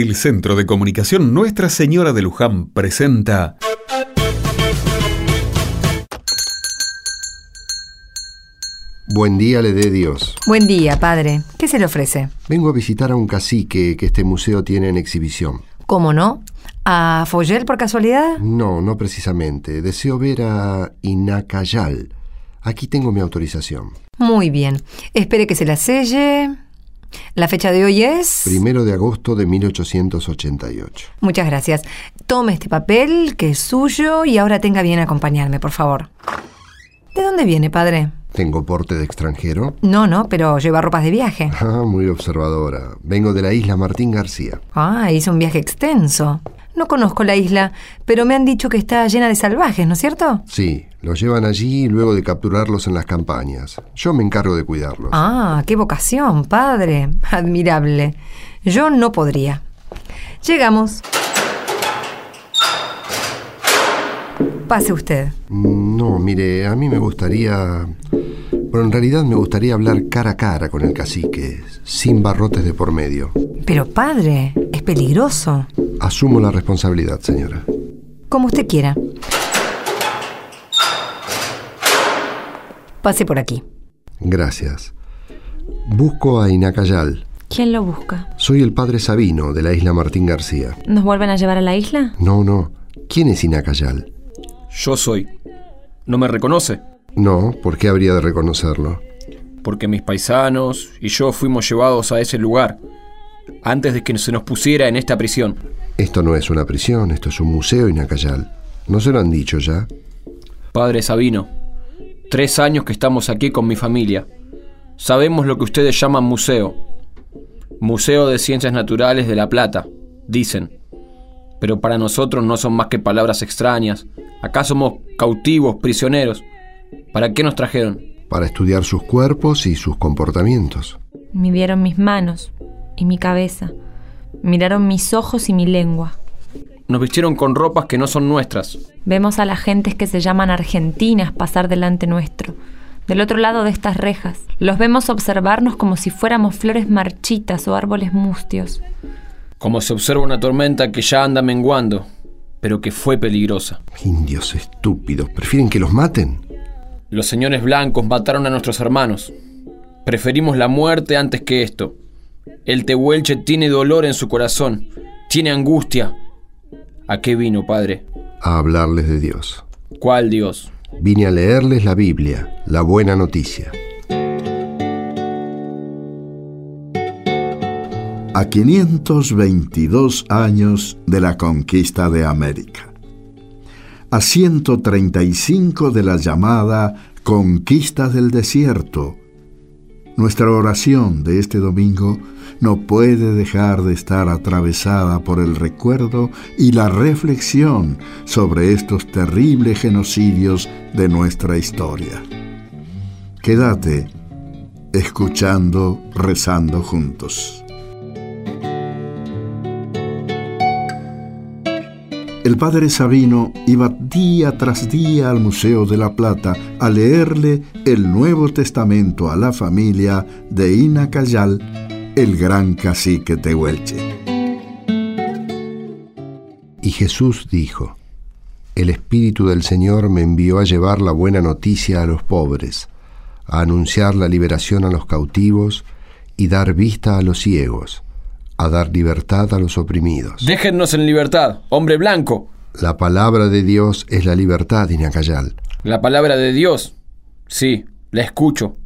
El Centro de Comunicación Nuestra Señora de Luján presenta... Buen día le dé Dios. Buen día, padre. ¿Qué se le ofrece? Vengo a visitar a un cacique que este museo tiene en exhibición. ¿Cómo no? ¿A Foyel por casualidad? No, no precisamente. Deseo ver a Inacayal. Aquí tengo mi autorización. Muy bien. Espere que se la selle. La fecha de hoy es... Primero de agosto de 1888. Muchas gracias. Tome este papel, que es suyo, y ahora tenga bien acompañarme, por favor. ¿De dónde viene, padre? ¿Tengo porte de extranjero? No, no, pero lleva ropas de viaje. Ah, muy observadora. Vengo de la isla Martín García. Ah, hizo un viaje extenso. No conozco la isla, pero me han dicho que está llena de salvajes, ¿no es cierto? Sí, los llevan allí luego de capturarlos en las campañas. Yo me encargo de cuidarlos. Ah, qué vocación, padre. Admirable. Yo no podría. Llegamos. Pase usted. No, mire, a mí me gustaría... Pero en realidad me gustaría hablar cara a cara con el cacique, sin barrotes de por medio. Pero padre, es peligroso. Asumo la responsabilidad, señora. Como usted quiera. Pase por aquí. Gracias. Busco a Inacayal. ¿Quién lo busca? Soy el padre Sabino, de la isla Martín García. ¿Nos vuelven a llevar a la isla? No, no. ¿Quién es Inacayal? Yo soy. ¿No me reconoce? No, ¿por qué habría de reconocerlo? Porque mis paisanos y yo fuimos llevados a ese lugar antes de que se nos pusiera en esta prisión. Esto no es una prisión, esto es un museo Inacayal. ¿No se lo han dicho ya? Padre Sabino, tres años que estamos aquí con mi familia. Sabemos lo que ustedes llaman museo. Museo de Ciencias Naturales de La Plata, dicen. Pero para nosotros no son más que palabras extrañas. Acá somos cautivos, prisioneros. ¿Para qué nos trajeron? Para estudiar sus cuerpos y sus comportamientos. Midieron mis manos y mi cabeza. Miraron mis ojos y mi lengua. Nos vistieron con ropas que no son nuestras. Vemos a las gentes que se llaman argentinas pasar delante nuestro, del otro lado de estas rejas. Los vemos observarnos como si fuéramos flores marchitas o árboles mustios. Como se observa una tormenta que ya anda menguando, pero que fue peligrosa. Indios estúpidos, ¿prefieren que los maten? Los señores blancos mataron a nuestros hermanos. Preferimos la muerte antes que esto. El tehuelche tiene dolor en su corazón, tiene angustia. ¿A qué vino, padre? A hablarles de Dios. ¿Cuál Dios? Vine a leerles la Biblia, la buena noticia. A 522 años de la conquista de América. A 135 de la llamada Conquista del Desierto. Nuestra oración de este domingo no puede dejar de estar atravesada por el recuerdo y la reflexión sobre estos terribles genocidios de nuestra historia. Quédate escuchando, rezando juntos. El padre Sabino iba día tras día al Museo de la Plata a leerle el Nuevo Testamento a la familia de Inacayal, el gran cacique Tehuelche. Y Jesús dijo, El Espíritu del Señor me envió a llevar la buena noticia a los pobres, a anunciar la liberación a los cautivos y dar vista a los ciegos, a dar libertad a los oprimidos. Déjennos en libertad, hombre blanco. La palabra de Dios es la libertad, Inacayal. La palabra de Dios, sí, la escucho.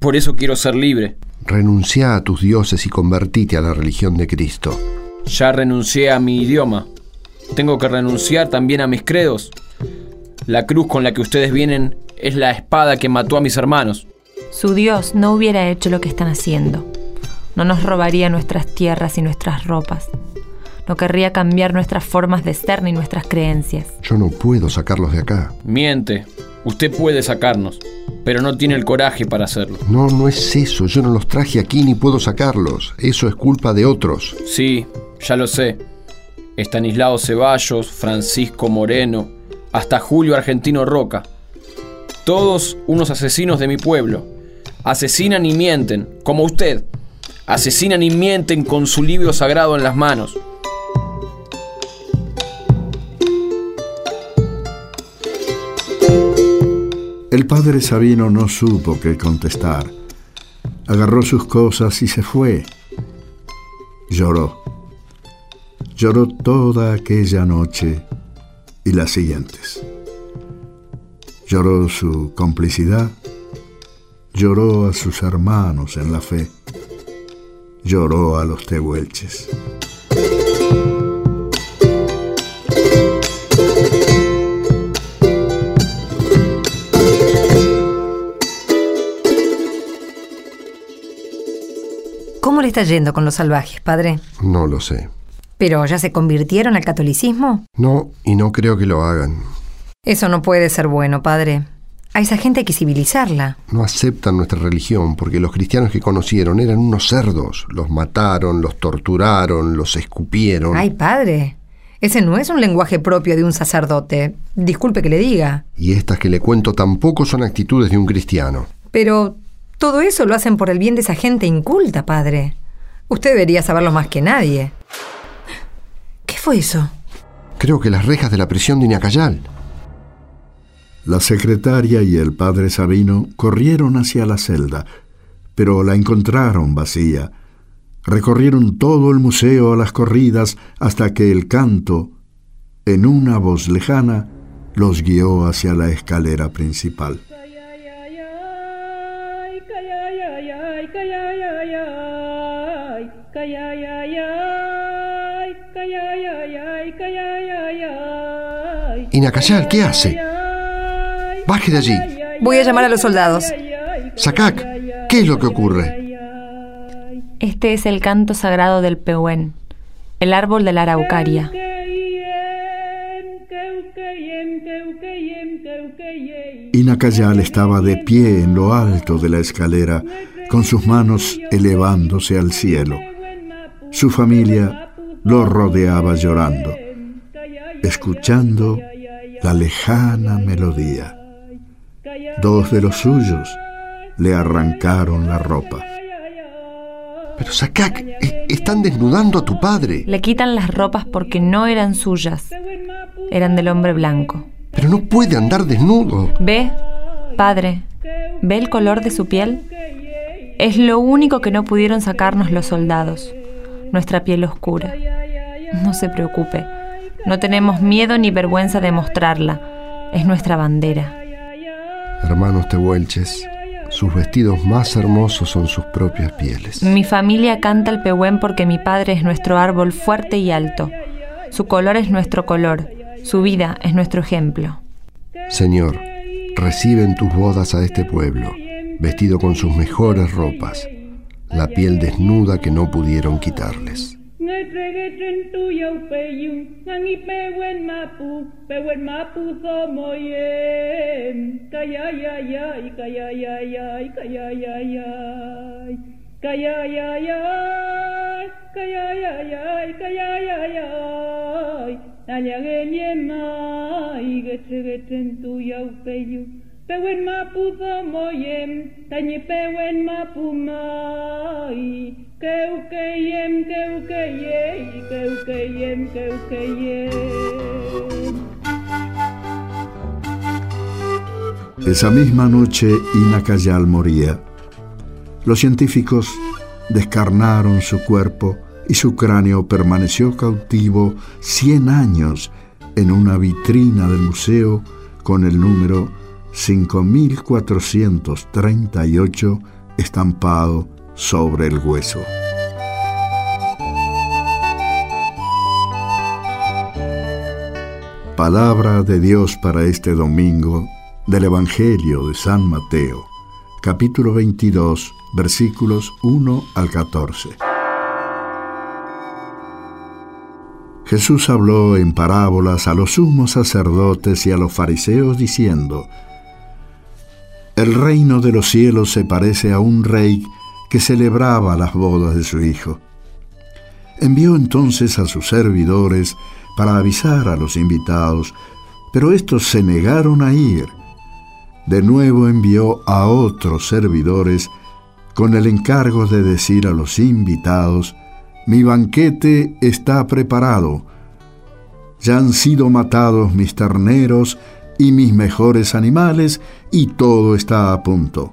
Por eso quiero ser libre. Renuncia a tus dioses y convertite a la religión de Cristo. Ya renuncié a mi idioma. Tengo que renunciar también a mis credos. La cruz con la que ustedes vienen es la espada que mató a mis hermanos. Su Dios no hubiera hecho lo que están haciendo. No nos robaría nuestras tierras y nuestras ropas. No querría cambiar nuestras formas de ser ni nuestras creencias. Yo no puedo sacarlos de acá. Miente. Usted puede sacarnos, pero no tiene el coraje para hacerlo. No, no es eso. Yo no los traje aquí ni puedo sacarlos. Eso es culpa de otros. Sí, ya lo sé. Estanislao Ceballos, Francisco Moreno, hasta Julio Argentino Roca. Todos unos asesinos de mi pueblo. Asesinan y mienten, como usted. Asesinan y mienten con su libro sagrado en las manos. El padre Sabino no supo qué contestar. Agarró sus cosas y se fue. Lloró. Lloró toda aquella noche y las siguientes. Lloró su complicidad, lloró a sus hermanos en la fe, lloró a los tehuelches. ¿Cómo le está yendo con los salvajes, padre? No lo sé. ¿Pero ya se convirtieron al catolicismo? No, y no creo que lo hagan. Eso no puede ser bueno, padre. A esa gente hay que civilizarla. No aceptan nuestra religión porque los cristianos que conocieron eran unos cerdos. Los mataron, los torturaron, los escupieron. Ay, padre. Ese no es un lenguaje propio de un sacerdote. Disculpe que le diga. Y estas que le cuento tampoco son actitudes de un cristiano. Pero todo eso lo hacen por el bien de esa gente inculta, padre. Usted debería saberlo más que nadie. ¿Qué fue eso? Creo que las rejas de la prisión de Inacayal. La secretaria y el padre Sabino corrieron hacia la celda, pero la encontraron vacía. Recorrieron todo el museo a las corridas hasta que el canto, en una voz lejana, los guió hacia la escalera principal. ¿qué hace? Baje de allí. Voy a llamar a los soldados. Sacac, ¿qué es lo que ocurre? Este es el canto sagrado del Pehuen, el árbol de la araucaria. Inacayal estaba de pie en lo alto de la escalera, con sus manos elevándose al cielo. Su familia lo rodeaba llorando, escuchando la lejana melodía. Dos de los suyos le arrancaron la ropa. Pero Sakak, e- están desnudando a tu padre. Le quitan las ropas porque no eran suyas, eran del hombre blanco. Pero no puede andar desnudo. ¿Ve, padre? ¿Ve el color de su piel? Es lo único que no pudieron sacarnos los soldados, nuestra piel oscura. No se preocupe, no tenemos miedo ni vergüenza de mostrarla. Es nuestra bandera. Hermanos tehuelches, sus vestidos más hermosos son sus propias pieles. Mi familia canta el pehuen porque mi padre es nuestro árbol fuerte y alto. Su color es nuestro color. Su vida es nuestro ejemplo. Señor, recibe en tus bodas a este pueblo, vestido con sus mejores ropas, la piel desnuda que no pudieron quitarles. tregeten tuyo peyun, nangi pewen mapu, pewen mapu yen kaya ya ya, kaya ya ya, kaya ya ya, kaya ya ya, kaya ya ya, kaya ya ya, nanyang yema, igetregeten tuyo peyun, pewen mapu somoyem, tanyi pewen mapu mai, Esa misma noche Inacayal moría. Los científicos descarnaron su cuerpo y su cráneo permaneció cautivo 100 años en una vitrina del museo con el número 5438 estampado sobre el hueso. Palabra de Dios para este domingo del Evangelio de San Mateo, capítulo 22, versículos 1 al 14. Jesús habló en parábolas a los sumos sacerdotes y a los fariseos diciendo, El reino de los cielos se parece a un rey que celebraba las bodas de su hijo. Envió entonces a sus servidores para avisar a los invitados, pero estos se negaron a ir. De nuevo envió a otros servidores con el encargo de decir a los invitados, mi banquete está preparado, ya han sido matados mis terneros y mis mejores animales y todo está a punto.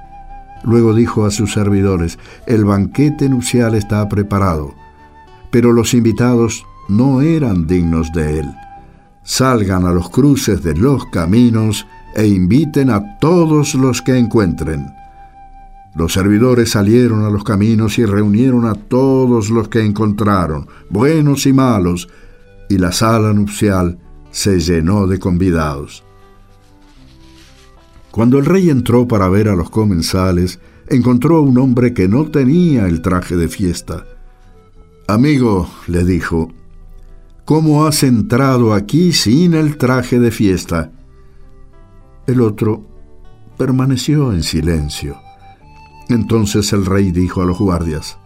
Luego dijo a sus servidores, el banquete nupcial está preparado, pero los invitados no eran dignos de él. Salgan a los cruces de los caminos e inviten a todos los que encuentren. Los servidores salieron a los caminos y reunieron a todos los que encontraron, buenos y malos, y la sala nupcial se llenó de convidados. Cuando el rey entró para ver a los comensales, encontró a un hombre que no tenía el traje de fiesta. Amigo, le dijo, ¿cómo has entrado aquí sin el traje de fiesta? El otro permaneció en silencio. Entonces el rey dijo a los guardias,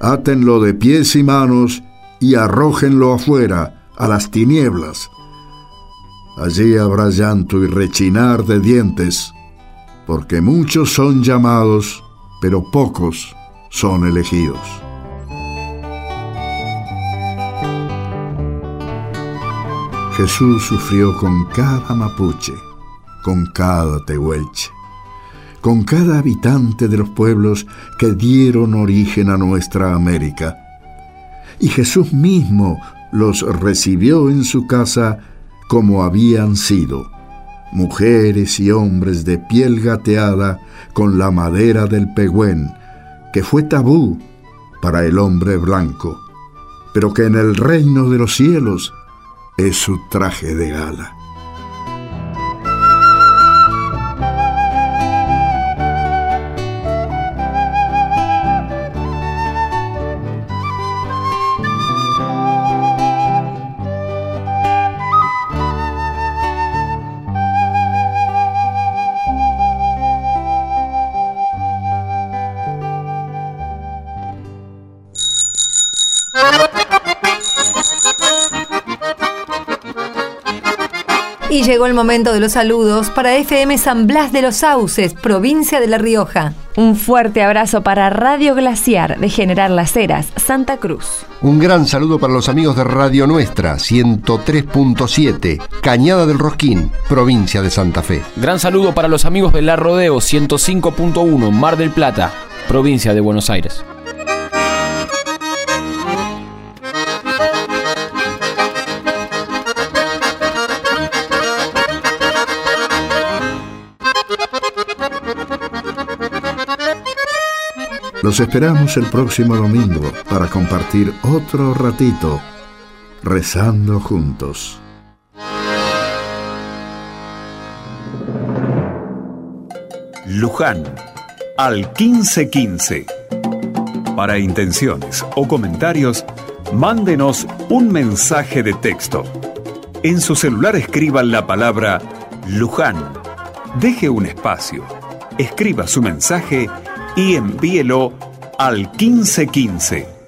Átenlo de pies y manos y arrójenlo afuera, a las tinieblas. Allí habrá llanto y rechinar de dientes, porque muchos son llamados, pero pocos son elegidos. Jesús sufrió con cada mapuche, con cada tehuelche, con cada habitante de los pueblos que dieron origen a nuestra América y Jesús mismo los recibió en su casa como habían sido, mujeres y hombres de piel gateada con la madera del pegüén, que fue tabú para el hombre blanco, pero que en el reino de los cielos es su traje de gala. Y llegó el momento de los saludos para FM San Blas de los Sauces, provincia de La Rioja. Un fuerte abrazo para Radio Glaciar de General Las Heras, Santa Cruz. Un gran saludo para los amigos de Radio Nuestra, 103.7, Cañada del Rosquín, provincia de Santa Fe. Gran saludo para los amigos de La Rodeo 105.1, Mar del Plata, provincia de Buenos Aires. Los esperamos el próximo domingo para compartir otro ratito rezando juntos. Luján al 1515. Para intenciones o comentarios, mándenos un mensaje de texto. En su celular escriban la palabra Luján. Deje un espacio. Escriba su mensaje y envíelo al 1515